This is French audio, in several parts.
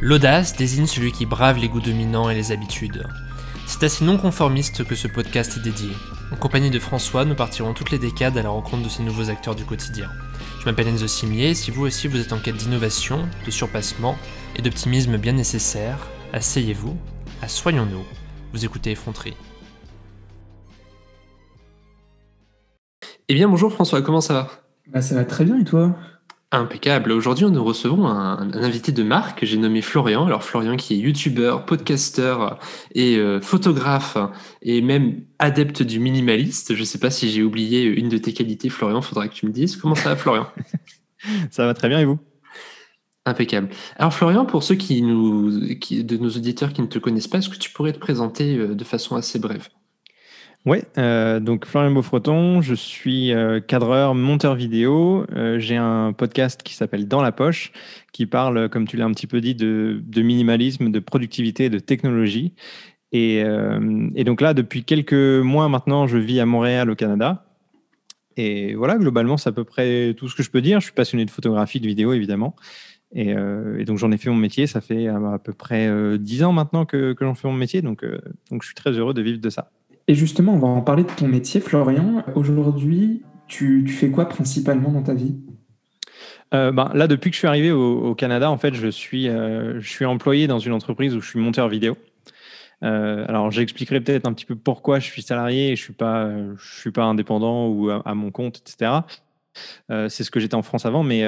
L'audace désigne celui qui brave les goûts dominants et les habitudes. C'est à ces non-conformistes que ce podcast est dédié. En compagnie de François, nous partirons toutes les décades à la rencontre de ces nouveaux acteurs du quotidien. Je m'appelle Enzo Simier, si vous aussi vous êtes en quête d'innovation, de surpassement et d'optimisme bien nécessaire, asseyez-vous, assoyons-nous, vous écoutez Effronterie. Eh bien bonjour François, comment ça va? Bah, Ça va très bien et toi? Impeccable. Aujourd'hui, nous recevons un, invité de marque que j'ai nommé Florian. Alors Florian qui est youtubeur, podcasteur et euh, photographe et même adepte du minimaliste. Je ne sais pas si j'ai oublié une de tes qualités, Florian. Faudra que tu me dises. Comment ça va, Florian? Ça va très bien et vous? Impeccable. Alors Florian, pour ceux qui nous, de nos auditeurs qui ne te connaissent pas, est-ce que tu pourrais te présenter euh, de façon assez brève? Oui, euh, donc Florian Beaufreton, je suis euh, cadreur, monteur vidéo. Euh, j'ai un podcast qui s'appelle Dans la poche, qui parle, comme tu l'as un petit peu dit, de, minimalisme, de productivité, de technologie. Et, donc là, depuis quelques mois maintenant, je vis à Montréal, au Canada. Et voilà, globalement, c'est à peu près tout ce que je peux dire. Je suis passionné de photographie, de vidéo, évidemment. Et, donc j'en ai fait mon métier. Ça fait à, peu près dix ans maintenant que, j'en fais mon métier. Donc je suis très heureux de vivre de ça. Et justement, on va en parler de ton métier, Florian. Aujourd'hui, tu, fais quoi principalement dans ta vie? Euh, ben, là, depuis que je suis arrivé au, Canada, en fait, je suis, euh, je suis employé dans une entreprise où je suis monteur vidéo. Euh, alors, j'expliquerai peut-être un petit peu pourquoi je suis salarié et je suis suis pas indépendant ou à, mon compte, etc. c'est ce que j'étais en France avant, mais,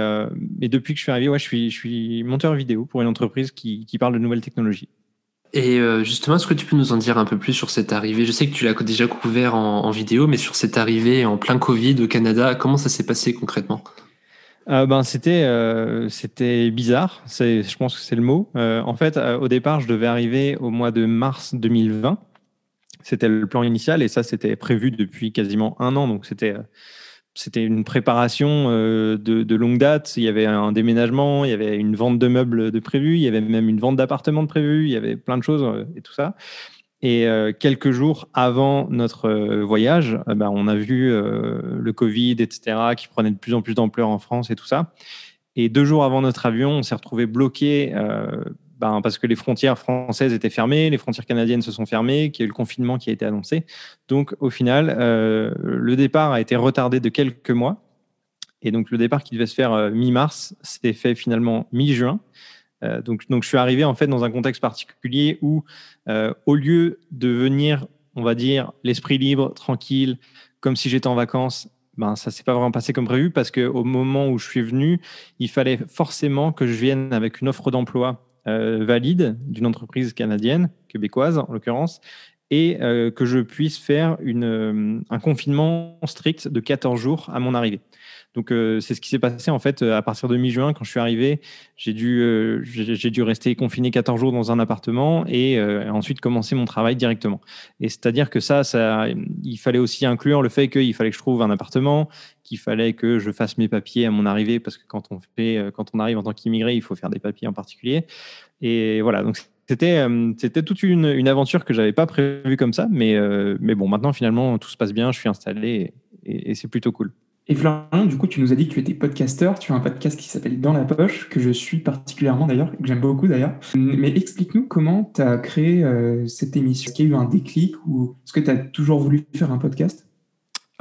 depuis que je suis arrivé, je suis, monteur vidéo pour une entreprise qui parle de nouvelles technologies. Et euh, justement, est-ce que tu peux nous en dire un peu plus sur cette arrivée? Je sais que tu l'as déjà couvert en, vidéo, mais sur cette arrivée en plein Covid au Canada, comment ça s'est passé concrètement? Euh, ben, c'était euh, c'était bizarre, je pense que c'est le mot. en fait, au départ, je devais arriver au mois de mars 2020. C'était le plan initial et ça, c'était prévu depuis quasiment un an. Donc, c'était c'était une préparation euh, de, longue date. Il y avait un déménagement, il y avait une vente de meubles de prévu, il y avait même une vente d'appartements de prévu, il y avait plein de choses euh, et tout ça. Et euh, quelques jours avant notre voyage, ben, on a vu le Covid, etc., qui prenait de plus en plus d'ampleur en France et tout ça. Et deux jours avant notre avion, on s'est retrouvé bloqué ben, parce que les frontières françaises étaient fermées, les frontières canadiennes se sont fermées, qu'il y a eu le confinement qui a été annoncé. Donc, au final, euh, le départ a été retardé de quelques mois. Et donc, le départ qui devait se faire euh, mi-mars s'est fait finalement mi-juin. Euh, donc, donc, je suis arrivé en fait dans un contexte particulier où, au lieu de venir, on va dire, l'esprit libre, tranquille, comme si j'étais en vacances, ben, ça s'est pas vraiment passé comme prévu parce qu'au moment où je suis venu, il fallait forcément que je vienne avec une offre d'emploi euh, valide d'une entreprise canadienne, québécoise en l'occurrence, et euh, que je puisse faire euh, un confinement strict de 14 jours à mon arrivée. Donc c'est ce qui s'est passé en fait à partir de mi-juin quand je suis arrivé. J'ai dû, j'ai dû rester confiné 14 jours dans un appartement et ensuite commencer mon travail directement. Et c'est-à-dire que ça, ça, il fallait aussi inclure le fait qu'il fallait que je trouve un appartement, qu'il fallait que je fasse mes papiers à mon arrivée, parce que quand on, fait, euh, quand on arrive en tant qu'immigré, il faut faire des papiers en particulier. Et voilà, donc c'était euh, c'était toute une, une aventure que j'avais pas prévue comme ça, mais, euh, mais bon, maintenant finalement tout se passe bien, je suis installé et, c'est plutôt cool. Et Florian, du coup, tu nous as dit que tu étais podcasteur. Tu as un podcast qui s'appelle Dans la poche, que je suis particulièrement d'ailleurs, que j'aime beaucoup d'ailleurs. Mais explique-nous comment tu as créé cette émission. Est-ce qu'il y a eu un déclic ou est-ce que tu as toujours voulu faire un podcast?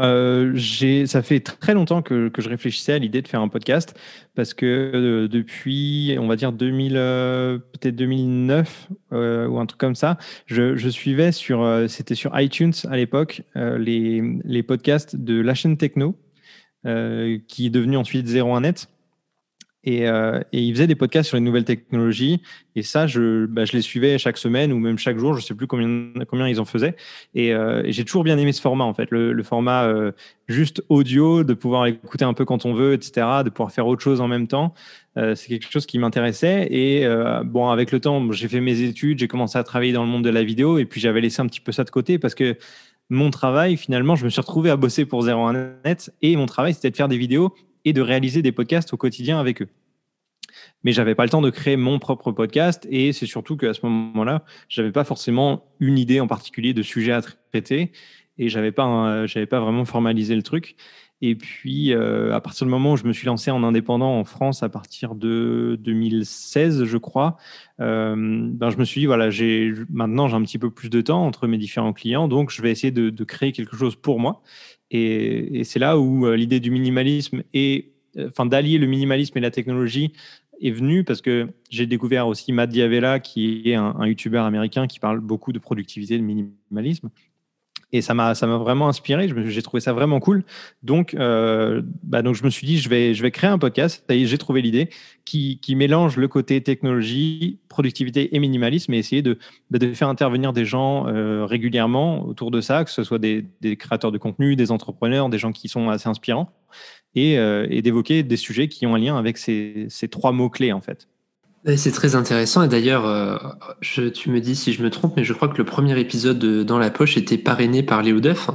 Euh, ça fait très longtemps que, je réfléchissais à l'idée de faire un podcast parce que euh, depuis, on va dire 2000, euh, peut-être 2009 euh, ou un truc comme ça, je, je suivais sur, c'était sur iTunes à l'époque, les, les podcasts de la chaîne Techno, qui est devenu ensuite 01net. Et, euh, et, il faisait des podcasts sur les nouvelles technologies. Et ça, je, bah, je les suivais chaque semaine ou même chaque jour. Je ne sais plus combien, combien ils en faisaient. Et, euh, et j'ai toujours bien aimé ce format, en fait. Le, format euh, juste audio, de pouvoir écouter un peu quand on veut, etc., de pouvoir faire autre chose en même temps. Euh, c'est quelque chose qui m'intéressait. Et euh, bon, avec le temps, j'ai fait mes études, j'ai commencé à travailler dans le monde de la vidéo. Et puis, j'avais laissé un petit peu ça de côté parce que mon travail, finalement, je me suis retrouvé à bosser pour 01net. Et mon travail, c'était de faire des vidéos et de réaliser des podcasts au quotidien avec eux. Mais j'avais pas le temps de créer mon propre podcast et c'est surtout qu'à ce moment-là, j'avais pas forcément une idée en particulier de sujet à traiter et j'avais pas j'avais pas vraiment formalisé le truc. Et puis, à partir du moment où je me suis lancé en indépendant en France, à partir de 2016, je crois, ben, je me suis dit, voilà, maintenant j'ai un petit peu plus de temps entre mes différents clients, donc je vais essayer de, créer quelque chose pour moi. Et, c'est là où l'idée du minimalisme et, enfin, d'allier le minimalisme et la technologie est venue parce que j'ai découvert aussi Matt Diavela, qui est un, un YouTuber américain qui parle beaucoup de productivité, de minimalisme. Et ça m'a, ça m'a vraiment inspiré. J'ai trouvé ça vraiment cool. Donc, euh, bah donc, je me suis dit, je vais, je vais créer un podcast. j'ai trouvé l'idée qui, mélange le côté technologie, productivité et minimalisme et essayer de, bah, faire intervenir des gens euh, régulièrement autour de ça, que ce soit des, créateurs de contenu, des entrepreneurs, des gens qui sont assez inspirants et, euh, d'évoquer des sujets qui ont un lien avec ces, ces trois mots-clés, en fait. C'est très intéressant et d'ailleurs, euh, tu me dis si je me trompe, mais je crois que le premier épisode de Dans la poche était parrainé par Léo Duff.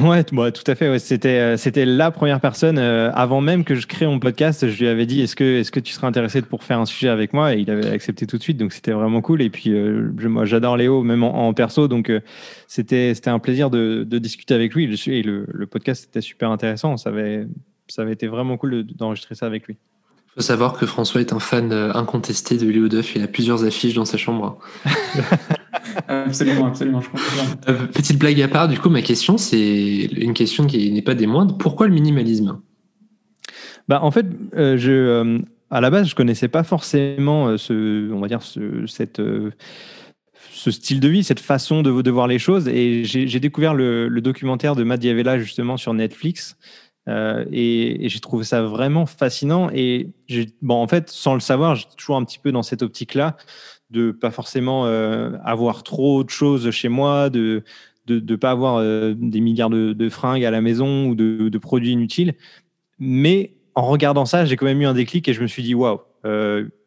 Ouais, tout à fait. C'était, euh, c'était la première personne. Euh, avant même que je crée mon podcast, je lui avais dit est-ce que, tu serais intéressé pour faire un sujet avec moi? Et il avait accepté tout de suite, donc c'était vraiment cool. Et puis, moi, j'adore Léo, même en, perso, donc c'était, un plaisir de, discuter avec lui. Et le, le podcast était super intéressant. Ça avait, ça avait été vraiment cool d'enregistrer ça avec lui. Il faut savoir que François est un fan euh, incontesté de Léo Duff. Il a plusieurs affiches dans sa chambre. absolument, absolument, je euh, petite blague à part, du coup, ma question, c'est une question qui n'est pas des moindres. Pourquoi le minimalisme? Bah, En fait, euh, je, à la base, je connaissais pas forcément ce, on va dire, ce, cette ce style de vie, cette façon de, de voir les choses. Et j'ai découvert le, le, documentaire de Matt Diavela justement sur Netflix euh, et, j'ai trouvé ça vraiment fascinant. Et bon, en fait, sans le savoir, j'étais toujours un petit peu dans cette optique-là de pas forcément euh, avoir trop de choses chez moi, de de ne pas avoir euh, des milliards de, fringues à la maison ou de, de, produits inutiles. Mais en regardant ça, j'ai quand même eu un déclic et je me suis dit waouh,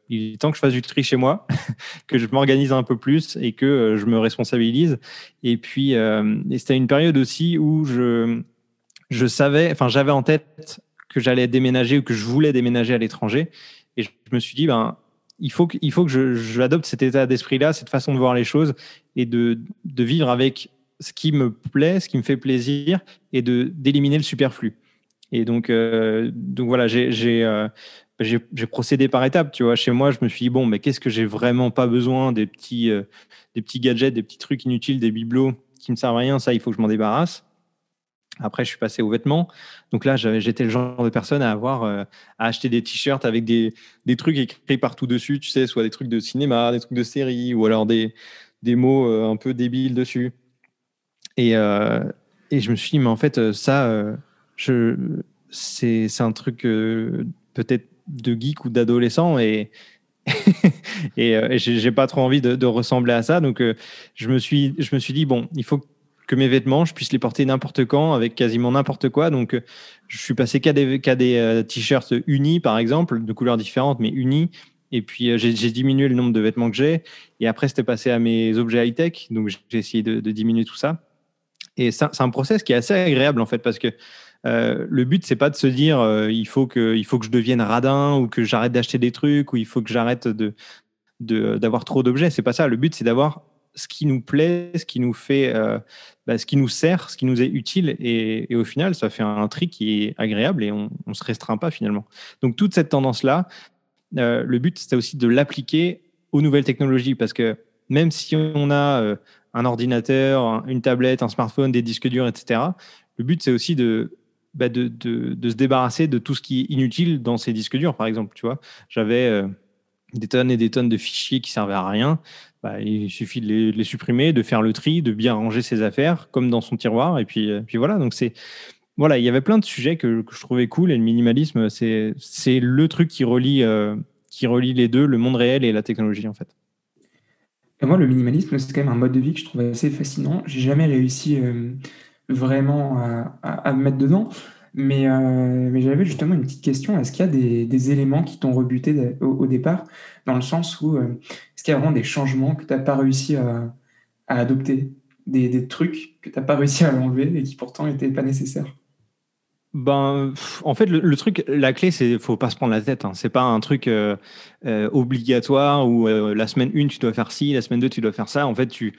il est temps que je fasse du tri chez moi, que je m'organise un peu plus et que je me responsabilise. Et puis, c'était une période aussi où je je savais, enfin, j'avais en tête que j'allais déménager ou que je voulais déménager à l'étranger. Et je me suis dit, ben, il faut que, il faut que je, cet état d'esprit-là, cette façon de voir les choses et de, de vivre avec ce qui me plaît, ce qui me fait plaisir et de d'éliminer le superflu. Et donc, euh, donc voilà, j'ai euh, j'ai procédé par étapes. Tu vois, chez moi, je me suis dit bon, mais qu'est-ce que j'ai vraiment pas besoin des petits euh, des petits gadgets, des petits trucs inutiles, des bibelots qui me servent à rien. Ça, il faut que je m'en débarrasse. Après, je suis passé aux vêtements. Donc là, j'étais le genre de personne à avoir euh, à acheter des t-shirts avec des, des, trucs écrits partout dessus, tu sais, soit des trucs de cinéma, des trucs de série, ou alors des, des mots euh, un peu débiles dessus. Et, euh, et, je me suis dit, mais en fait, ça, c'est un truc peut-être de geek ou d'adolescent et et, j'ai pas trop envie de, de, ressembler à ça. Donc, je me suis, je me suis dit bon, il faut que mes vêtements, je puisse les porter n'importe quand, avec quasiment n'importe quoi. Donc, euh, je suis passé qu'à des, euh, t-shirts unis, par exemple, de couleurs différentes, mais unis. Et puis, euh, j'ai diminué le nombre de vêtements que j'ai. Et après, c'était passé à mes objets high-tech. Donc, j'ai essayé de, diminuer tout ça. Et c'est un process qui est assez agréable, en fait, parce que le but, c'est pas de se dire il, faut que, il faut que je devienne radin ou que j'arrête d'acheter des trucs ou il faut que j'arrête d'avoir trop d'objets. C'est pas ça. Le but, c'est d'avoir ce qui nous plaît, ce qui nous fait, euh, bah, ce qui nous sert, ce qui nous est utile. Et, au final, ça fait un tri qui est agréable et on ne se restreint pas finalement. Donc, toute cette tendance-là, euh, le but, c'est aussi de l'appliquer aux nouvelles technologies parce que même si on a euh, un ordinateur, une tablette, un smartphone, des disques durs, etc., le but, c'est aussi de, bah, de, de, se débarrasser de tout ce qui est inutile dans ces disques durs, par exemple. Tu vois, j'avais des tonnes et des tonnes de fichiers qui servaient à rien. Bah, il suffit de les, supprimer, de faire le tri, de bien ranger ses affaires, comme dans son tiroir. Et puis, euh, puis voilà. Donc c'est voilà, il y avait plein de sujets que, je trouvais cool. Et le minimalisme, c'est le truc qui relie euh, qui relie les deux, le monde réel et la technologie en fait. Moi, le minimalisme, c'est quand même un mode de vie que je trouve assez fascinant. J'ai jamais réussi euh, vraiment à, me mettre dedans. Mais, euh, mais j'avais justement une petite question. Est-ce qu'il y a des, éléments qui t'ont rebuté au, départ, dans le sens où euh, est-ce qu'il y a vraiment des changements que tu n'as pas réussi à, à adopter, des, des, trucs que tu n'as pas réussi à enlever et qui pourtant n'étaient pas nécessaires? Ben, en fait, le, truc, la clé, c'est faut pas se prendre la tête. Hein. C'est pas un truc euh, obligatoire où la semaine 1, tu dois faire ci, la semaine 2, tu dois faire ça. En fait, tu,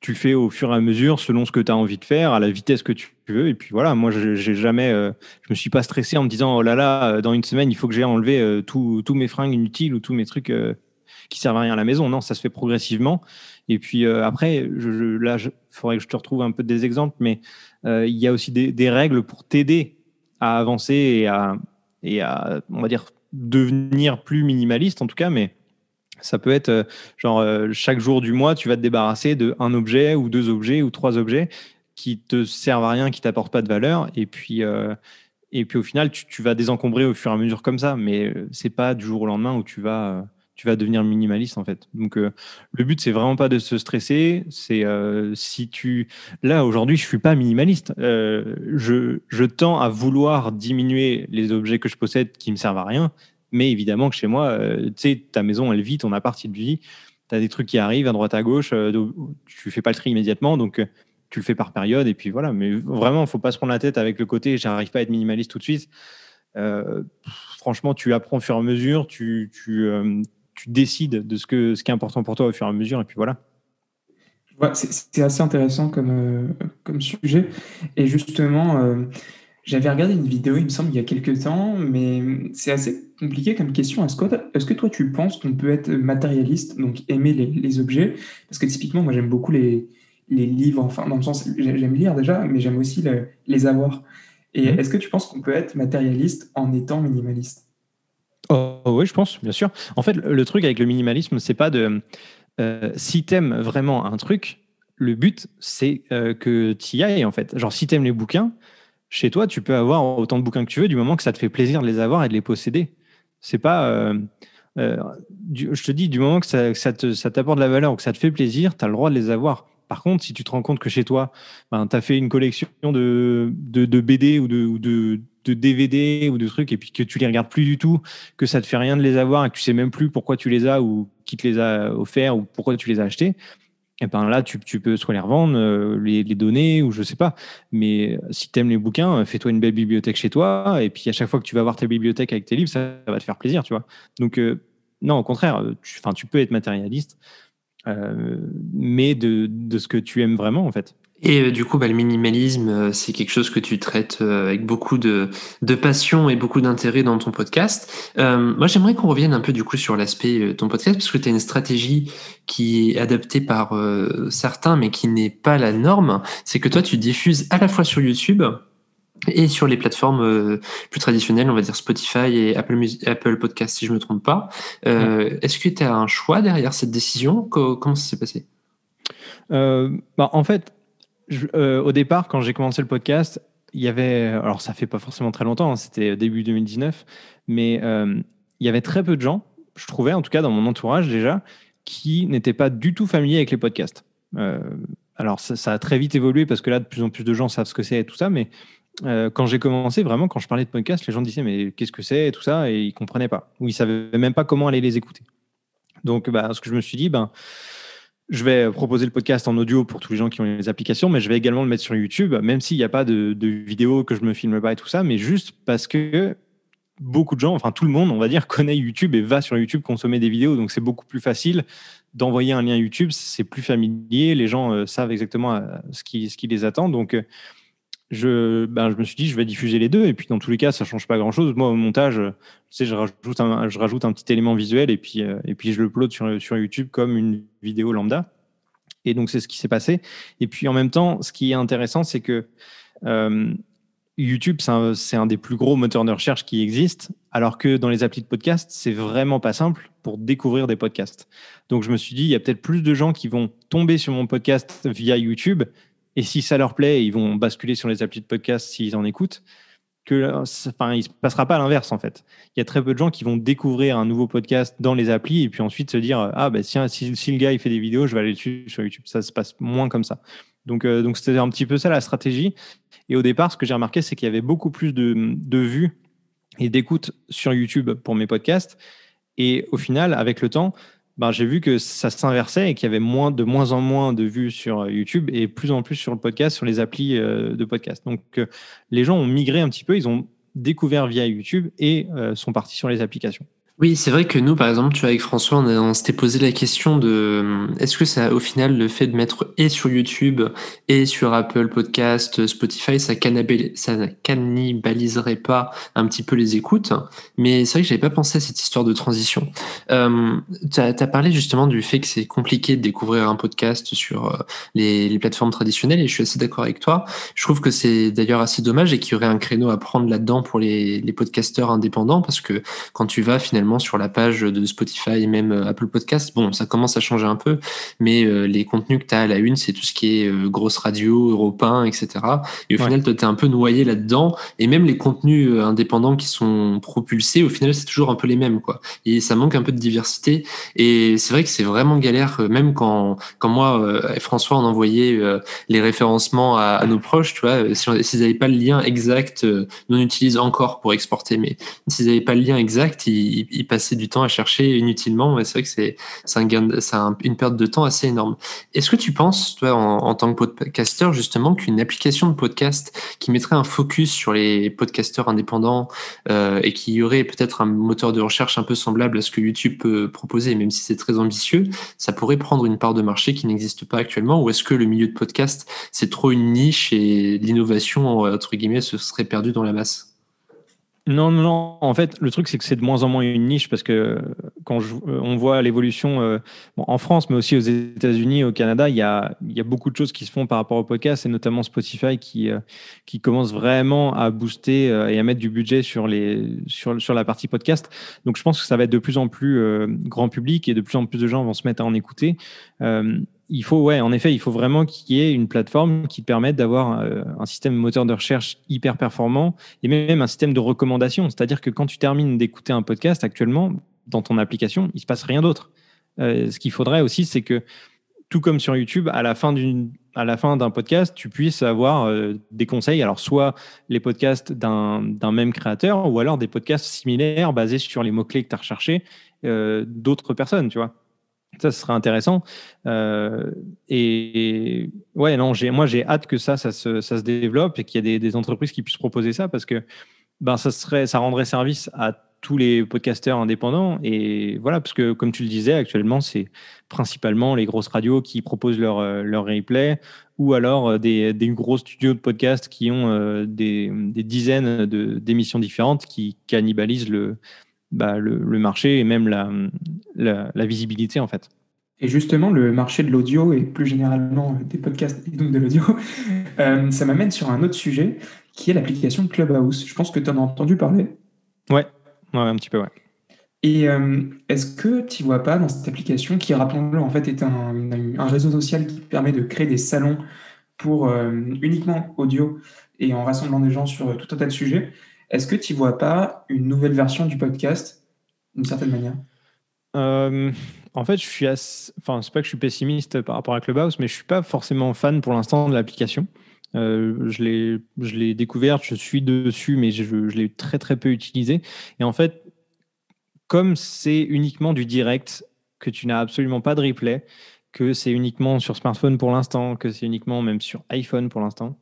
tu fais au fur et à mesure selon ce que tu as envie de faire, à la vitesse que tu veux. Et puis voilà, moi, j'ai jamais, euh, je me suis pas stressé en me disant, oh là là, euh, dans une semaine, il faut que j'ai enlevé euh, tous mes fringues inutiles ou tous mes trucs qui servent à rien à la maison. Non, ça se fait progressivement. Et puis après, là, il faudrait que je te retrouve un peu des exemples, mais il y a aussi des, des règles pour t'aider à avancer et à, et à, on va dire, devenir plus minimaliste en tout cas, mais ça peut être euh, genre euh, chaque jour du mois, tu vas te débarrasser de un objet ou deux objets ou trois objets qui te servent à rien, qui t'apportent pas de valeur, et puis euh, et puis au final, tu, vas désencombrer au fur et à mesure comme ça, mais c'est pas du jour au lendemain où tu vas tu vas devenir minimaliste en fait. Donc le but c'est vraiment pas de se stresser. C'est si tu là aujourd'hui je suis pas minimaliste. je je tends à vouloir diminuer les objets que je possède qui me servent à rien, mais évidemment que chez moi, euh, tu sais, ta maison, elle vit, ton appart, il vit. Tu as des trucs qui arrivent à droite, à gauche. Euh, tu fais pas le tri immédiatement. Donc, euh, tu le fais par période. Et puis voilà. Mais vraiment, faut pas se prendre la tête avec le côté j'arrive pas à être minimaliste tout de suite. franchement, tu apprends au fur et à mesure. Tu, tu, tu décides de ce, que, ce qui est important pour toi au fur et à mesure. Et puis voilà. c'est assez intéressant comme, comme sujet. Et justement, j'avais regardé une vidéo, il me semble, il y a quelques temps, mais c'est assez compliqué comme question. Est-ce que, est que toi, tu penses qu'on peut être matérialiste, donc aimer les, objets? Parce que typiquement, moi, j'aime beaucoup les, les, livres, enfin, dans le sens, j'aime lire déjà, mais j'aime aussi les avoir. Et mmh. est-ce que tu penses qu'on peut être matérialiste en étant minimaliste? Oh, Oui, je pense, bien sûr. En fait, le truc avec le minimalisme, c'est pas de. Euh, si t'aimes vraiment un truc, le but, c'est euh, que tu y ailles, en fait. Genre, si t'aimes les bouquins, chez toi, tu peux avoir autant de bouquins que tu veux du moment que ça te fait plaisir de les avoir et de les posséder. C'est pas. Euh, euh, je te dis, du moment que ça, t'apporte de la valeur ou que ça te fait plaisir, tu as le droit de les avoir. Par contre, si tu te rends compte que chez toi, ben, tu as fait une collection de, de, BD ou, de, de, de, DVD ou de trucs, et puis que tu les regardes plus du tout, que ça te fait rien de les avoir et que tu sais même plus pourquoi tu les as ou qui te les a offerts ou pourquoi tu les as achetés, et ben là, tu, tu, peux soit les revendre, euh, les, les, donner, ou je sais pas. Mais si tu aimes les bouquins, fais-toi une belle bibliothèque chez toi. Et puis à chaque fois que tu vas voir ta bibliothèque avec tes livres, ça, va te faire plaisir, tu vois. Donc, euh, non, au contraire, tu, tu peux être matérialiste, euh, mais de, de, ce que tu aimes vraiment, en fait. Et euh, du coup, bah, le minimalisme, euh, c'est quelque chose que tu traites euh, avec beaucoup de, de passion et beaucoup d'intérêt dans ton podcast. moi, j'aimerais qu'on revienne un peu du coup sur l'aspect ton podcast, parce que tu as une stratégie qui est adaptée par certains, mais qui n'est pas la norme. C'est que toi, tu diffuses à la fois sur YouTube et sur les plateformes plus traditionnelles, on va dire Spotify et Apple, Apple Podcast, si je me trompe pas. Est-ce que tu as un choix derrière cette décision? Comment ça s'est passé? Bah, En fait, euh, au départ, quand j'ai commencé le podcast, il y avait, alors ça fait pas forcément très longtemps, hein, c'était début 2019, mais euh, il y avait très peu de gens, je trouvais en tout cas dans mon entourage déjà, qui n'étaient pas du tout familiers avec les podcasts. Euh, alors ça, a très vite évolué parce que là, de plus en plus de gens savent ce que c'est et tout ça, mais quand j'ai commencé, vraiment, quand je parlais de podcast, les gens disaient mais qu'est-ce que c'est et tout ça, et ils comprenaient pas, ou ils savaient même pas comment aller les écouter. Donc, bah, ce que je me suis dit, ben je vais proposer le podcast en audio pour tous les gens qui ont les applications, mais je vais également le mettre sur YouTube, même s'il n'y a pas de, vidéo que je me filme pas et tout ça, mais juste parce que beaucoup de gens, enfin tout le monde, on va dire, connaît YouTube et va sur YouTube consommer des vidéos, donc c'est beaucoup plus facile d'envoyer un lien YouTube, c'est plus familier, les gens euh, savent exactement euh, ce, qui, ce qui les attend, donc euh, je, ben, je me suis dit, je vais diffuser les deux. Et puis, dans tous les cas, ça change pas grand chose. Moi, au montage, tu sais, je rajoute un, je rajoute un petit élément visuel et puis, euh, et puis je le upload sur, sur YouTube comme une vidéo lambda. Et donc, c'est ce qui s'est passé. Et puis, en même temps, ce qui est intéressant, c'est que euh, YouTube, c'est un, un, des plus gros moteurs de recherche qui existent, alors que dans les applis de podcast, c'est vraiment pas simple pour découvrir des podcasts. Donc, je me suis dit, il y a peut-être plus de gens qui vont tomber sur mon podcast via YouTube et si ça leur plaît, ils vont basculer sur les applis de podcast s'ils en écoutent. Que, enfin, il ne se passera pas à l'inverse en fait. Il y a très peu de gens qui vont découvrir un nouveau podcast dans les applis et puis ensuite se dire ah ben si, si, le gars il fait des vidéos, je vais aller dessus sur YouTube. Ça se passe moins comme ça. Donc euh, donc c'était un petit peu ça la stratégie. Et au départ, ce que j'ai remarqué, c'est qu'il y avait beaucoup plus de, de vues et d'écoutes sur YouTube pour mes podcasts. Et au final, avec le temps, ben, j'ai vu que ça s'inversait et qu'il y avait moins, de moins en moins de vues sur euh, YouTube et plus en plus sur le podcast, sur les applis euh, de podcast. Donc, euh, les gens ont migré un petit peu, ils ont découvert via YouTube et sont partis sur les applications. Oui, c'est vrai que nous, par exemple, tu vois, avec François, on, s'était posé la question de euh, est-ce que ça, au final, le fait de mettre et sur YouTube et sur Apple Podcast, Spotify, ça, ça cannibaliserait pas un petit peu les écoutes? Mais c'est vrai que j'avais pas pensé à cette histoire de transition. Euh, tu as, parlé justement du fait que c'est compliqué de découvrir un podcast sur euh, les, les, plateformes traditionnelles et je suis assez d'accord avec toi. Je trouve que c'est d'ailleurs assez dommage et qu'il y aurait un créneau à prendre là-dedans pour les, les podcasteurs indépendants parce que quand tu vas finalement sur la page de Spotify, même euh, Apple Podcast. Bon, ça commence à changer un peu, mais euh, les contenus que tu as à la une, c'est tout ce qui est euh, grosse radio, Europe 1, etc. Et au final, toi, tu es un peu noyé là-dedans. Et même les contenus indépendants qui sont propulsés, au final, c'est toujours un peu les mêmes. quoi. Et ça manque un peu de diversité. Et c'est vrai que c'est vraiment galère, même quand, quand moi et François, on envoyait les référencements à, nos proches, tu vois, s'ils n'avaient pas le lien exact, nous on utilise encore pour exporter, mais s'ils n'avaient pas le lien exact, ils passer du temps à chercher inutilement. C'est vrai que c'est un une perte de temps assez énorme. Est-ce que tu penses, toi, en, tant que podcasteur, justement, qu'une application de podcast qui mettrait un focus sur les podcasteurs indépendants euh, et qui aurait peut-être un moteur de recherche un peu semblable à ce que YouTube peut proposer, même si c'est très ambitieux, ça pourrait prendre une part de marché qui n'existe pas actuellement? Ou est-ce que le milieu de podcast, c'est trop une niche et l'innovation, entre guillemets, se serait perdue dans la masse? Non, non, non. En fait, le truc, c'est que c'est de moins en moins une niche parce que quand euh, on voit l'évolution euh, en France, mais aussi aux États-Unis, au Canada, il y, a, beaucoup de choses qui se font par rapport au podcast et notamment Spotify qui, euh, commence vraiment à booster et à mettre du budget sur, les, sur la partie podcast. Donc, je pense que ça va être de plus en plus grand public et de plus en plus de gens vont se mettre à en écouter il faut, ouais, en effet, il faut vraiment qu'il y ait une plateforme qui permette d'avoir euh, un système moteur de recherche hyper performant et même un système de recommandation. C'est-à-dire que quand tu termines d'écouter un podcast actuellement dans ton application, il se passe rien d'autre. Euh, ce qu'il faudrait aussi, c'est que tout comme sur YouTube, à la fin d'une à la fin d'un podcast, tu puisses avoir euh, des conseils. Alors, soit les podcasts d'un même créateur, ou alors des podcasts similaires basés sur les mots-clés que tu as recherchés d'autres personnes, tu vois. Ça, ce serait intéressant. Euh, et ouais, non, moi, j'ai hâte que ça, ça se, ça se développe et qu'il y ait des, entreprises qui puissent proposer ça parce que ben, ça, serait, ça rendrait service à tous les podcasteurs indépendants. Et voilà, parce que comme tu le disais, actuellement, c'est principalement les grosses radios qui proposent leur, euh, leur replay ou alors euh, des, des gros studios de podcast qui ont des, des, dizaines d'émissions différentes qui cannibalisent le, bah, le, marché et même la, la, visibilité en fait. Et justement, le marché de l'audio et plus généralement des podcasts et donc de l'audio, euh, ça m'amène sur un autre sujet qui est l'application Clubhouse. Je pense que tu en as entendu parler. Ouais, ouais un petit peu, ouais. Et euh, est-ce que tu vois pas dans cette application qui, rappelons-le, en fait, est un, un, réseau social qui permet de créer des salons pour euh, uniquement audio et en rassemblant des gens sur tout un tas de sujets, est-ce que tu vois pas une nouvelle version du podcast d'une certaine manière? Euh, En fait, je suis assez... enfin, c'est pas que je suis pessimiste par rapport à Clubhouse, mais je suis pas forcément fan pour l'instant de l'application. Euh, je l'ai, découverte, je suis dessus, mais je, l'ai très très peu utilisé. Et en fait, comme c'est uniquement du direct, que tu n'as absolument pas de replay, que c'est uniquement sur smartphone pour l'instant, que c'est uniquement même sur iPhone pour l'instant,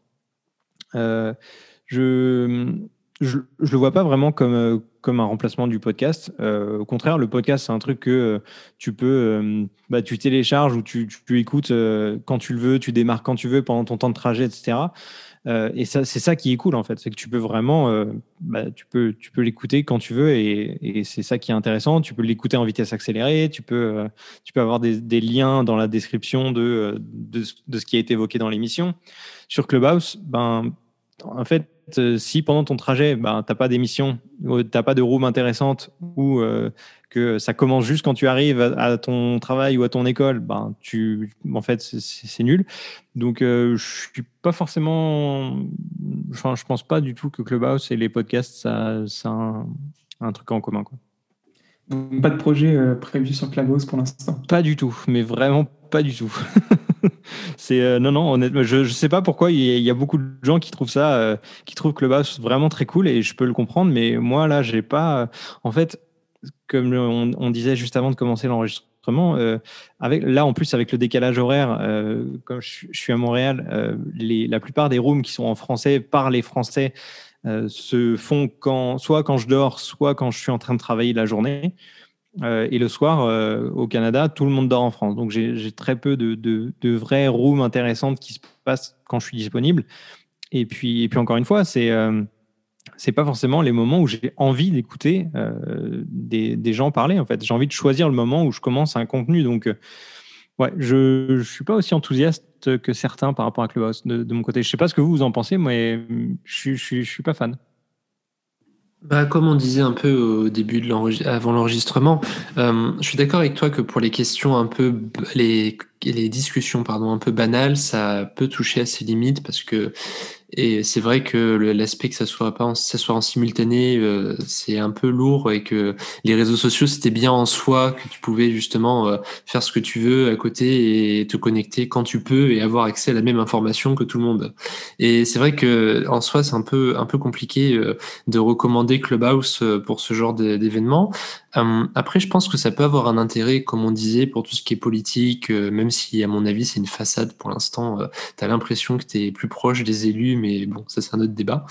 euh, je je ne le vois pas vraiment comme, euh, comme un remplacement du podcast. Euh, au contraire, le podcast, c'est un truc que euh, tu peux, bah, tu télécharges ou tu, tu écoutes quand tu le veux, tu démarres quand tu veux pendant ton temps de trajet, etc. et ça, c'est ça qui est cool en fait, c'est que tu peux vraiment, bah, tu peux, tu peux l'écouter quand tu veux et, et c'est ça qui est intéressant. Tu peux l'écouter en vitesse accélérée, tu peux, tu peux avoir des, des, liens dans la description de, de, de, ce qui a été évoqué dans l'émission. Sur Clubhouse, ben, en fait, euh, si pendant ton trajet, ben, tu n'as pas d'émission, tu n'as pas de room intéressante ou euh, que ça commence juste quand tu arrives à, ton travail ou à ton école, ben, tu, en fait, c'est nul. Donc, euh, je suis pas forcément. Enfin, je pense pas du tout que Clubhouse et les podcasts, ça, ça un, un, truc en commun. Quoi. Pas de projet prévu sur Clubhouse pour l'instant? Pas du tout, mais vraiment pas du tout. c'est euh, non non honnêtement je je sais pas pourquoi il y, a, beaucoup de gens qui trouvent ça euh, qui trouvent Clubhouse vraiment très cool et je peux le comprendre mais moi là j'ai pas euh, en fait comme on, disait juste avant de commencer l'enregistrement avec là en plus avec le décalage horaire comme je, suis à Montréal les, la plupart des rooms qui sont en français par les français se font quand, soit quand je dors, soit quand je suis en train de travailler la journée. Et le soir, au Canada, tout le monde dort en France. Donc j'ai très peu de, vraies rooms intéressantes qui se passent quand je suis disponible. Et puis, encore une fois, c'est c'est pas forcément les moments où j'ai envie d'écouter euh, des, gens parler. En fait, j'ai envie de choisir le moment où je commence un contenu. Donc, euh, ouais, je, je suis pas aussi enthousiaste que certains par rapport à Clubhouse de, de mon côté. Je sais pas ce que vous vous en pensez, mais je, je, je suis pas fan. Bah, comme on disait un peu au début de avant l'enregistrement, euh, je suis d'accord avec toi que pour les questions un peu les discussions pardon un peu banales, ça peut toucher à ses limites parce que et c'est vrai que l'aspect que ça soit pas en, ça soit en simultané, euh, c'est un peu lourd et que les réseaux sociaux c'était bien en soi que tu pouvais justement euh, faire ce que tu veux à côté et te connecter quand tu peux et avoir accès à la même information que tout le monde. Et c'est vrai que en soi c'est un peu un peu compliqué euh, de recommander Clubhouse pour ce genre d'événement. Après je pense que ça peut avoir un intérêt comme on disait pour tout ce qui est politique, même si à mon avis c'est une façade pour l'instant. tu as l'impression que tu es plus proche des élus mais bon, ça c'est un autre débat.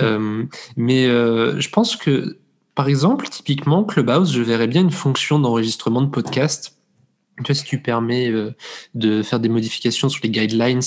Euh, mais euh, je pense que, par exemple, typiquement, Clubhouse, je verrais bien une fonction d'enregistrement de podcast tu vois, si tu permets euh, de faire des modifications sur les guidelines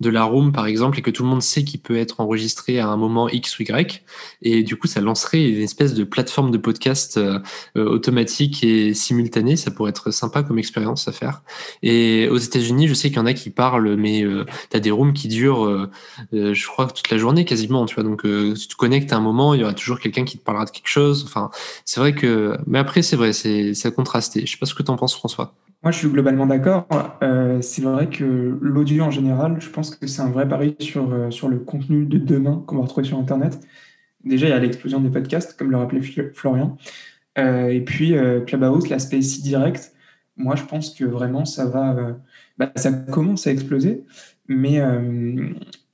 de la room, par exemple, et que tout le monde sait qu'il peut être enregistré à un moment X ou Y, et du coup, ça lancerait une espèce de plateforme de podcast euh, euh, automatique et simultanée. Ça pourrait être sympa comme expérience à faire. Et aux États-Unis, je sais qu'il y en a qui parlent, mais tu as des rooms qui durent, je crois, toute la journée quasiment. Tu vois, donc si tu te connectes à un moment, il y aura toujours quelqu'un qui te parlera de quelque chose. Enfin, c'est vrai que, mais après, c'est vrai, c'est contrasté. Je sais pas ce que tu en penses, François. Je suis globalement d'accord. Euh, c'est vrai que l'audio en général, je pense que c'est un vrai pari sur, euh, sur le contenu de demain qu'on va retrouver sur Internet. Déjà, il y a l'explosion des podcasts, comme le rappelait Florian. Euh, et puis, Clubhouse, l'aspect si direct, moi, je pense que vraiment, ça va. Bah, ça commence à exploser, mais,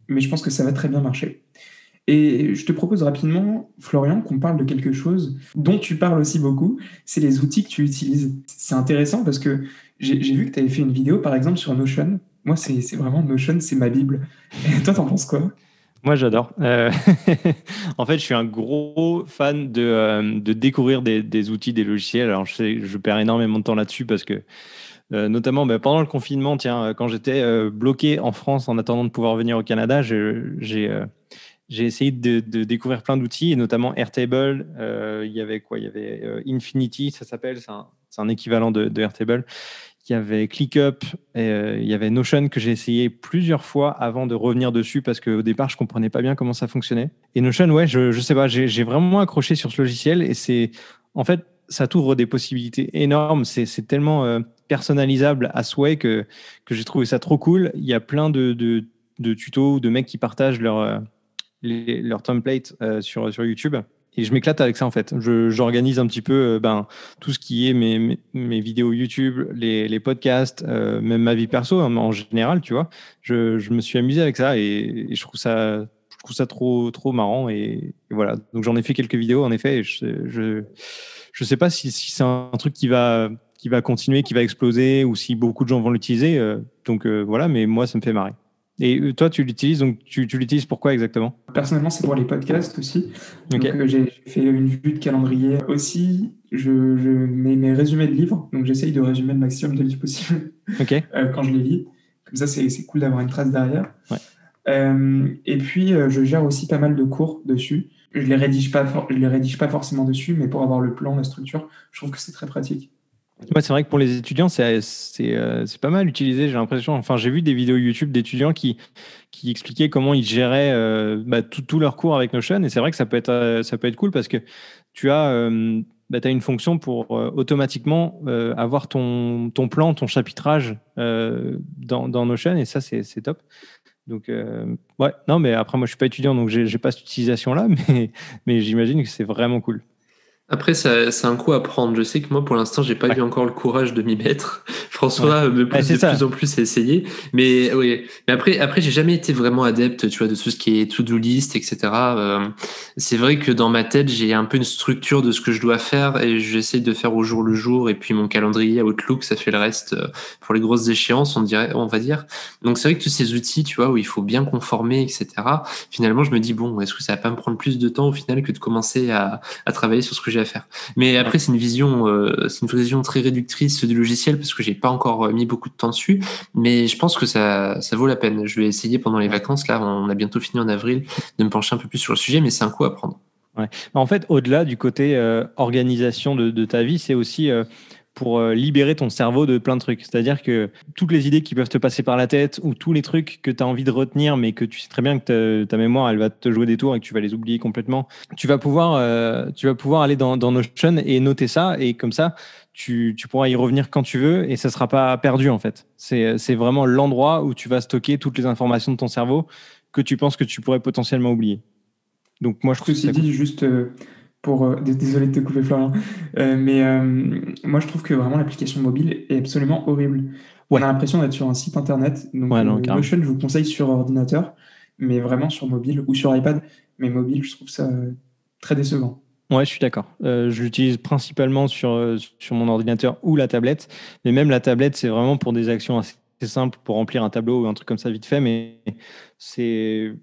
mais je pense que ça va très bien marcher. Et je te propose rapidement, Florian, qu'on parle de quelque chose dont tu parles aussi beaucoup, c'est les outils que tu utilises. C'est intéressant parce que j'ai vu que tu avais fait une vidéo, par exemple, sur Notion. Moi, c'est vraiment Notion, c'est ma Bible. Toi, t'en penses quoi? Moi, j'adore. Euh, en fait, je suis un gros fan de, euh, de découvrir des, des, outils, des logiciels. Alors, je, sais, je perds énormément de temps là-dessus parce que, euh, notamment bah, pendant le confinement, tiens, quand j'étais bloqué en France en attendant de pouvoir venir au Canada, j'ai essayé de, découvrir plein d'outils, notamment Airtable. Il y avait quoi? Il y avait Infinity, ça s'appelle, c'est un, équivalent de, Airtable. Il y avait ClickUp, et, euh, il y avait Notion que j'ai essayé plusieurs fois avant de revenir dessus parce qu'au départ, je comprenais pas bien comment ça fonctionnait. Et Notion, ouais, je, je sais pas, j'ai vraiment accroché sur ce logiciel et c'est, en fait, ça t'ouvre des possibilités énormes. C'est tellement personnalisable à souhait que, que j'ai trouvé ça trop cool. Il y a plein de, de, de tutos, de mecs qui partagent leur templates euh, sur, sur YouTube. Et je m'éclate avec ça en fait. J'organise un petit peu euh, ben, tout ce qui est mes, mes, vidéos YouTube, les, les podcasts, euh, même ma vie perso hein, en général, tu vois. Je, je, me suis amusé avec ça et, je trouve ça, je trouve ça trop, trop marrant. Et, voilà. Donc j'en ai fait quelques vidéos en effet. Et je, je, je sais pas si, si c'est un truc qui va, qui va continuer, qui va exploser ou si beaucoup de gens vont l'utiliser. donc voilà, mais moi ça me fait marrer. Et euh, toi, tu l'utilises, donc tu, tu l'utilises pourquoi exactement? Personnellement, c'est pour les podcasts aussi. Donc, euh, j'ai fait une vue de calendrier aussi. Je, mets mes résumés de livres, donc j'essaye de résumer le maximum de livres possible euh, quand je les lis. Comme ça, c'est cool d'avoir une trace derrière. et puis, je gère aussi pas mal de cours dessus. Je les rédige pas, je les rédige pas forcément dessus, mais pour avoir le plan, la structure, je trouve que c'est très pratique. C'est vrai que pour les étudiants, c'est euh, pas mal utilisé, j'ai l'impression. Enfin, j'ai vu des vidéos YouTube d'étudiants qui, expliquaient comment ils géraient euh, bah, tous leurs cours avec Notion. Et c'est vrai que ça peut, être, euh, cool parce que tu as, bah, as une fonction pour automatiquement avoir ton, plan, ton chapitrage dans, Notion. Et ça, c'est top. Donc, ouais, non, mais après, moi, je suis pas étudiant, donc j'ai pas cette utilisation-là, mais j'imagine que c'est vraiment cool. Après, c'est un coup à prendre. Je sais que moi, pour l'instant, j'ai pas eu encore le courage de m'y mettre. François me pousse de plus en plus à essayer. Mais oui, mais après, après, j'ai jamais été vraiment adepte, tu vois, de tout ce qui est to-do list, etc. Euh, c'est vrai que dans ma tête, j'ai un peu une structure de ce que je dois faire et j'essaie de faire au jour le jour. Et puis mon calendrier Outlook, ça fait le reste euh, pour les grosses échéances, on dirait, on va dire. Donc c'est vrai que tous ces outils, tu vois, où il faut bien conformer, etc. Finalement, je me dis bon, est-ce que ça va pas me prendre plus de temps au final que de commencer à, à travailler sur ce que j'ai faire. Mais après, c'est une vision, euh, c'est une vision très réductrice du logiciel parce que j'ai pas encore euh, mis beaucoup de temps dessus, mais je pense que ça, ça vaut la peine. Je vais essayer pendant les vacances. Là, on a bientôt fini en avril de me pencher un peu plus sur le sujet, mais c'est un coup à prendre. En fait, au-delà du côté euh, organisation de, ta vie, c'est aussi pour euh, libérer ton cerveau de plein de trucs. C'est-à-dire que toutes les idées qui peuvent te passer par la tête ou tous les trucs que tu as envie de retenir, mais que tu sais très bien que ta, mémoire, elle va te jouer des tours et que tu vas les oublier complètement, tu vas pouvoir, euh, tu vas pouvoir aller dans, dans, Notion et noter ça. Et comme ça, tu, tu, pourras y revenir quand tu veux et ça sera pas perdu en fait. C'est vraiment l'endroit où tu vas stocker toutes les informations de ton cerveau que tu penses que tu pourrais potentiellement oublier. Donc moi je trouve Ceci dit, juste euh, pour euh, désolé de te couper Florian, euh, mais euh, moi je trouve que vraiment l'application mobile est absolument horrible. On a l'impression d'être sur un site internet. Donc ouais, Notion, je vous conseille sur ordinateur, mais vraiment sur mobile ou sur iPad. Mais mobile, je trouve ça très décevant. Ouais, je suis d'accord. je l'utilise principalement sur, sur mon ordinateur ou la tablette. Mais même la tablette, c'est vraiment pour des actions assez simples, pour remplir un tableau ou un truc comme ça vite fait. Mais c'est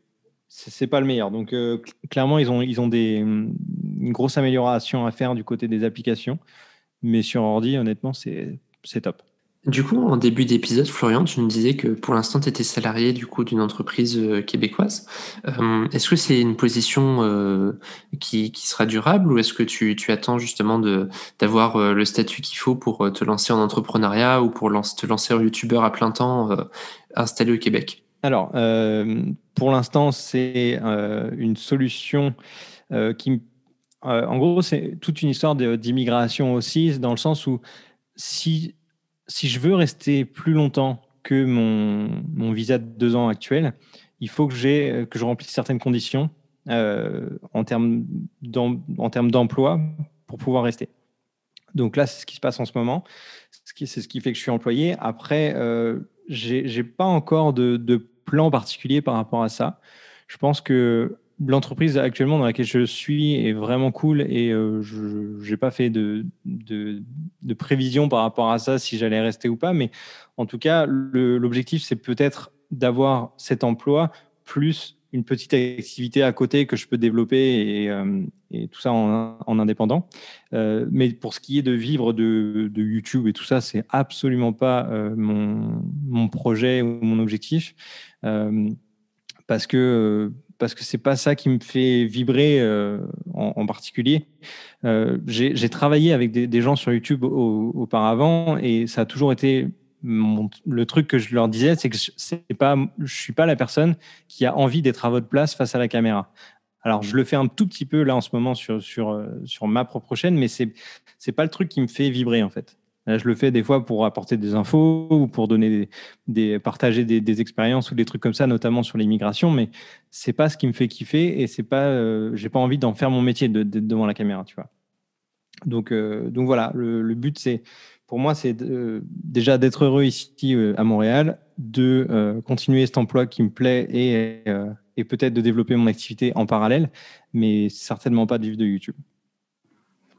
c'est pas le meilleur. Donc euh, clairement, ils ont, ils ont des, une grosse amélioration à faire du côté des applications. Mais sur ordi, honnêtement, c'est top. Du coup, en début d'épisode, Florian, tu nous disais que pour l'instant, tu étais salarié d'une entreprise euh, québécoise. Euh, est-ce que c'est une position qui, sera durable ou est-ce que tu, tu, attends justement d'avoir le statut qu'il faut pour te lancer en entrepreneuriat ou pour te lancer en youtubeur à plein temps installé au Québec? Alors, euh, pour l'instant, c'est euh, une solution euh, qui, en gros, c'est toute une histoire d'immigration aussi, dans le sens où si, si je veux rester plus longtemps que mon, visa de deux ans actuel, il faut que, que je remplisse certaines conditions en termes d'emploi pour pouvoir rester. Donc là, c'est ce qui se passe en ce moment. C'est ce qui fait que je suis employé. Après, j'ai pas encore de, plan particulier par rapport à ça. Je pense que l'entreprise actuellement dans laquelle je suis est vraiment cool et euh, je n'ai pas fait de, prévision par rapport à ça si j'allais rester ou pas. Mais en tout cas, l'objectif, c'est peut-être d'avoir cet emploi plus une petite activité à côté que je peux développer et, euh, tout ça en, indépendant. Euh, mais pour ce qui est de vivre de, YouTube et tout ça, c'est absolument pas euh, mon, projet ou mon objectif parce que parce que c'est pas ça qui me fait vibrer en, particulier. J'ai travaillé avec des, gens sur YouTube auparavant et ça a toujours été le truc que je leur disais, c'est que c'est pas, je suis pas la personne qui a envie d'être à votre place face à la caméra. Alors, je le fais un tout petit peu là en ce moment sur, sur, euh, sur ma propre chaîne, mais c'est c'est pas le truc qui me fait vibrer en fait. je le fais des fois pour apporter des infos ou pour donner des, partager des, expériences ou des trucs comme ça, notamment sur l'immigration, mais c'est pas ce qui me fait kiffer et c'est pas, euh, j'ai pas envie d'en faire mon métier de, devant la caméra, tu vois. Donc, euh, donc voilà, le but c'est pour moi, c'est déjà d'être heureux ici euh, à Montréal, de euh, continuer cet emploi qui me plaît et, euh, et peut-être de développer mon activité en parallèle, mais certainement pas de vivre de YouTube.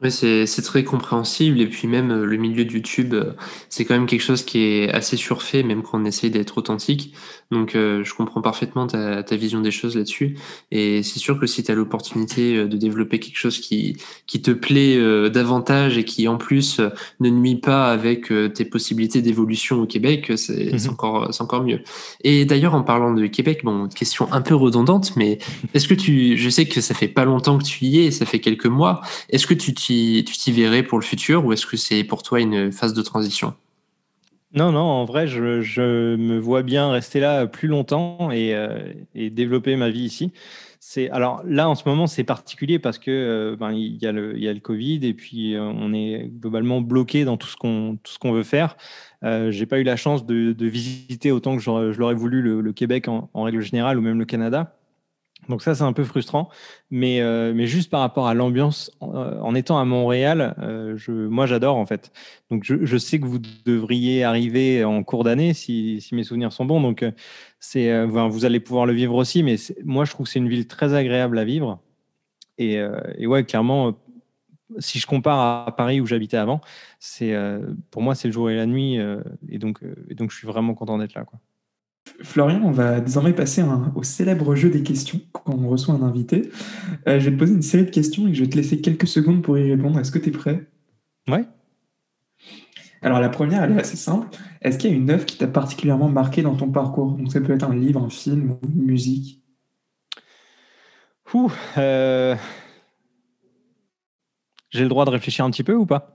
Oui, c'est très compréhensible. Et puis même euh, le milieu de YouTube, euh, c'est quand même quelque chose qui est assez surfait, même quand on essaye d'être authentique. Donc euh, je comprends parfaitement ta, ta vision des choses là-dessus. Et c'est sûr que si tu as l'opportunité de développer quelque chose qui, qui te plaît davantage et qui en plus ne nuit pas avec tes possibilités d'évolution au Québec, c'est mhm. encore, encore mieux. Et d'ailleurs, en parlant de Québec, bon, question un peu redondante, mais est-ce que tu, je sais que ça fait pas longtemps que tu y es, ça fait quelques mois, est-ce que tu tu t'y verrais pour le futur ou est-ce que c'est pour toi une phase de transition? Non, non, en vrai, je, me vois bien rester là plus longtemps et, euh, développer ma vie ici. C'est alors là en ce moment c'est particulier parce que euh, ben, il y a le Covid et puis euh, on est globalement bloqué dans tout ce qu'on tout ce qu'on veut faire. J'ai pas eu la chance de, visiter autant que je l'aurais voulu le, Québec en, règle générale ou même le Canada. Donc ça, c'est un peu frustrant. Mais, euh, mais juste par rapport à l'ambiance, en, étant à Montréal, je, moi, j'adore en fait. Donc je, je, sais que vous devriez arriver en cours d'année, si, si, mes souvenirs sont bons. Donc c'est, vous allez pouvoir le vivre aussi. Mais moi, je trouve que c'est une ville très agréable à vivre. Et, et ouais, clairement, si je compare à Paris où j'habitais avant, c'est pour moi c'est le jour et la nuit et donc et donc je suis vraiment content d'être là quoi. Florian, on va désormais passer au célèbre jeu des questions quand on reçoit un invité. je vais te poser une série de questions et je vais te laisser quelques secondes pour y répondre. Est-ce que tu es prêt? Ouais. Alors la première, elle est assez simple. Est-ce qu'il y a une œuvre qui t'a particulièrement marqué dans ton parcours? Donc ça peut être un livre, un film ou une musique. Ouh, j'ai le droit de réfléchir un petit peu ou pas?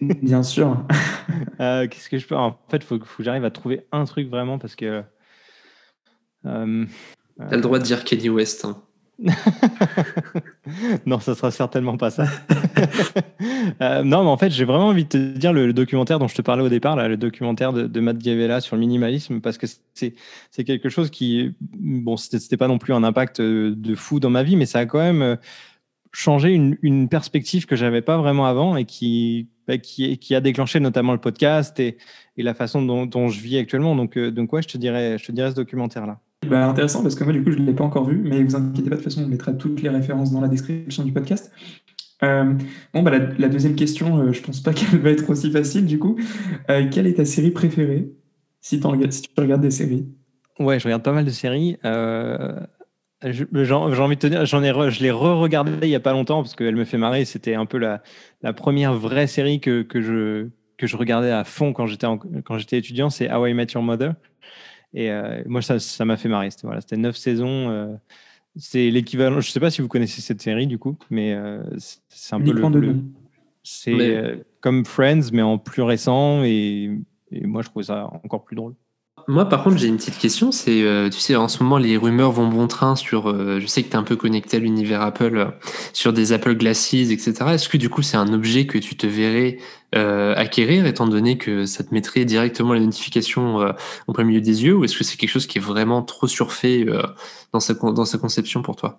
Bien sûr. Euh, qu'est-ce que je peux? En fait, il faut, que j'arrive à trouver un truc vraiment parce que. Euh, T'as le droit de dire Kenny West. Hein. non, ça sera certainement pas ça. Euh, non, mais en fait, j'ai vraiment envie de te dire le, documentaire dont je te parlais au départ, là, le documentaire de, de Matt Gavella sur le minimalisme, parce que c'est quelque chose qui, bon, c'était pas non plus un impact de fou dans ma vie, mais ça a quand même changer une, perspective que j'avais pas vraiment avant et qui, bah, qui, qui, a déclenché notamment le podcast et, et la façon dont, je vis actuellement. Donc, euh, donc ouais, je te dirais, je te dirais ce documentaire-là. Bah, intéressant parce que moi, du coup, je ne l'ai pas encore vu, mais vous inquiétez pas, de toute façon, on mettra toutes les références dans la description du podcast. Euh, bon, bah, la, deuxième question, euh, je pense pas qu'elle va être aussi facile, du coup. quelle est ta série préférée si, si tu regardes des séries? Ouais, je regarde pas mal de séries. J'ai envie de te dire, j'en ai je l'ai re-regardé il y a pas longtemps parce qu'elle me fait marrer. C'était un peu la, première vraie série que, que, je, que je regardais à fond quand j'étais étudiant. C'est How I Met Your Mother. Et euh, moi, ça, ça m'a fait marrer. C'était voilà, c'était neuf saisons. Euh, c'est l'équivalent. Je sais pas si vous connaissez cette série du coup, mais euh, c'est un peu le. c'est comme Friends, mais en plus récent. Et, et moi, je trouve ça encore plus drôle. Moi, par contre, j'ai une petite question. C'est, euh, tu sais, en ce moment, les rumeurs vont bon train sur. Euh, je sais que tu es un peu connecté à l'univers Apple, euh, sur des Apple Glasses, etc. Est-ce que du coup, c'est un objet que tu te verrais acquérir, étant donné que ça te mettrait directement les notifications au premier milieu des yeux, ou est-ce que c'est quelque chose qui est vraiment trop surfait dans sa dans sa conception pour toi?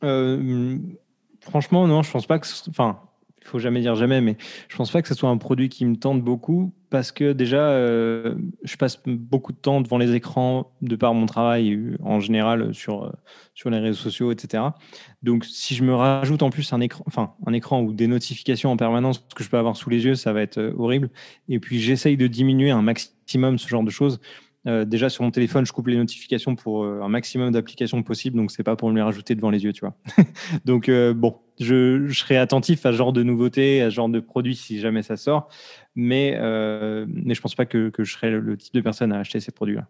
Franchement, non, je pense pas que. Enfin, il faut jamais dire jamais, mais je pense pas que ce soit un produit qui me tente beaucoup parce que déjà, euh, je passe beaucoup de temps devant les écrans de par mon travail en général sur, sur les réseaux sociaux, etc. Donc, si je me rajoute en plus un écran, enfin, un écran ou des notifications en permanence que je peux avoir sous les yeux, ça va être euh, horrible. Et puis, j'essaye de diminuer un maximum ce genre de choses. Euh, déjà sur mon téléphone, je coupe les notifications pour un maximum d'applications possible, donc c'est pas pour me les rajouter devant les yeux, tu vois. donc bon, je, serai attentif à ce genre de nouveautés, à ce genre de produits si jamais ça sort. Mais, euh, je pense pas que, que je serai le, type de personne à acheter ces produits-là.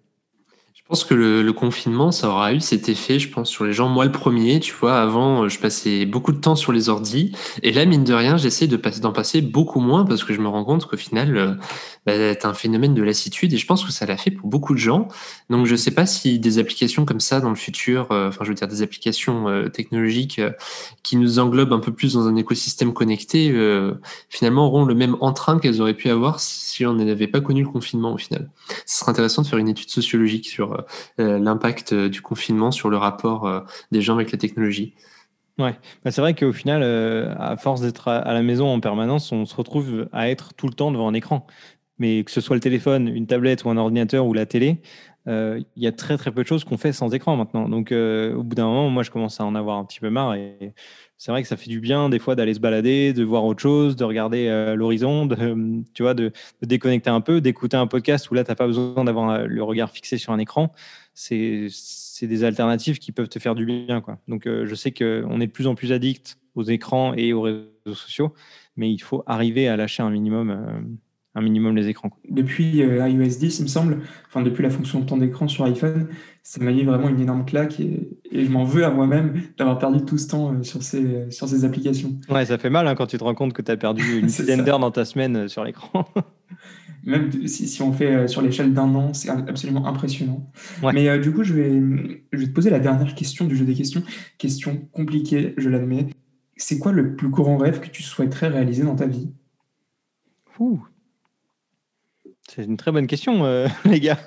Je pense que le, confinement, ça aura eu cet effet, je pense, sur les gens. Moi, le premier, tu vois, avant, je passais beaucoup de temps sur les ordis. Et là, mine de rien, j'essaie de passer, d'en passer beaucoup moins parce que je me rends compte qu'au final, euh, bah, un phénomène de lassitude. Et je pense que ça l'a fait pour beaucoup de gens. Donc, je sais pas si des applications comme ça dans le futur, euh, enfin, je veux dire, des applications euh, technologiques qui nous englobent un peu plus dans un écosystème connecté, finalement, auront le même entrain qu'elles auraient pu avoir si on n'avait pas connu le confinement au final. Ce serait intéressant de faire une étude sociologique sur euh, euh, l'impact euh, du confinement sur le rapport des gens avec la technologie. Ouais, bah, c'est vrai qu'au final, à force d'être à, la maison en permanence, on se retrouve à être tout le temps devant un écran. Mais que ce soit le téléphone, une tablette ou un ordinateur ou la télé, il y a très très peu de choses qu'on fait sans écran maintenant. Donc au bout d'un moment, moi je commence à en avoir un petit peu marre et c'est vrai que ça fait du bien des fois d'aller se balader, de voir autre chose, de regarder l'horizon, de, tu vois, de, déconnecter un peu, d'écouter un podcast où là tu n'as pas besoin d'avoir le regard fixé sur un écran. C'est des alternatives qui peuvent te faire du bien. Quoi. Donc je sais qu'on est de plus en plus addict aux écrans et aux réseaux sociaux, mais il faut arriver à lâcher un minimum un minimum les écrans. Depuis euh, iOS 10, il me semble, enfin depuis la fonction de temps d'écran sur iPhone, ça m'a mis vraiment une énorme claque et, je m'en veux à moi-même d'avoir perdu tout ce temps euh, sur, ces, sur ces applications. Ouais, ça fait mal hein, quand tu te rends compte que tu as perdu une dizaine d'heures dans ta semaine euh, sur l'écran. Même si, si, on fait sur l'échelle d'un an, c'est absolument impressionnant. Mais du coup, je vais, je vais te poser la dernière question du jeu des questions. Question compliquée, je l'admets. C'est quoi le plus courant rêve que tu souhaiterais réaliser dans ta vie? Ouh, c'est une très bonne question, euh, les gars.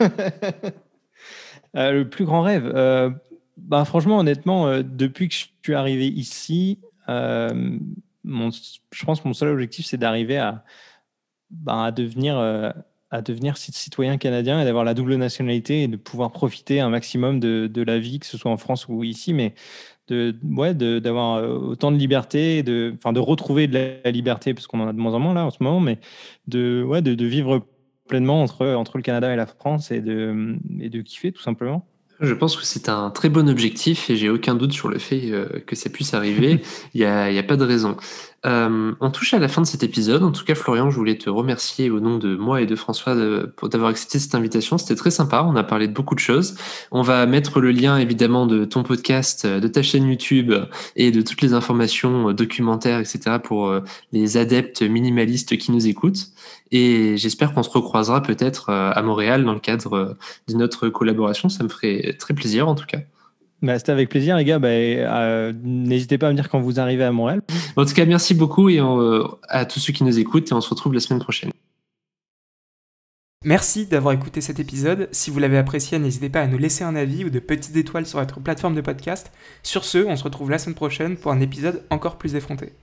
Euh, le plus grand rêve, euh, bah, franchement, honnêtement, depuis que je suis arrivé ici, mon, je pense que mon seul objectif, c'est d'arriver à, bah, à devenir à devenir citoyen canadien et d'avoir la double nationalité et de pouvoir profiter un maximum de, la vie, que ce soit en France ou ici, mais de, ouais, d'avoir euh, autant de liberté, de, de retrouver de la liberté, parce qu'on en a de moins en moins là en ce moment, mais de, ouais, de, de vivre pleinement entre, entre le Canada et la France et de, et de kiffer tout simplement. Je pense que c'est un très bon objectif et j'ai aucun doute sur le fait euh, que ça puisse arriver. Il n'y a, a, pas de raison. Euh, on touche à la fin de cet épisode. En tout cas, Florian, je voulais te remercier au nom de moi et de François d'avoir accepté cette invitation. C'était très sympa. On a parlé de beaucoup de choses. On va mettre le lien évidemment de ton podcast, de ta chaîne YouTube et de toutes les informations documentaires, etc. pour euh, les adeptes minimalistes qui nous écoutent. Et j'espère qu'on se recroisera peut-être euh, à Montréal dans le cadre de notre collaboration. Ça me ferait très plaisir en tout cas. Bah, C'était avec plaisir, les gars. Bah, euh, N'hésitez pas à me dire quand vous arrivez à Montréal. En tout cas, merci beaucoup et euh, à tous ceux qui nous écoutent et on se retrouve la semaine prochaine. Merci d'avoir écouté cet épisode. Si vous l'avez apprécié, n'hésitez pas à nous laisser un avis ou de petites étoiles sur votre plateforme de podcast. Sur ce, on se retrouve la semaine prochaine pour un épisode encore plus effronté.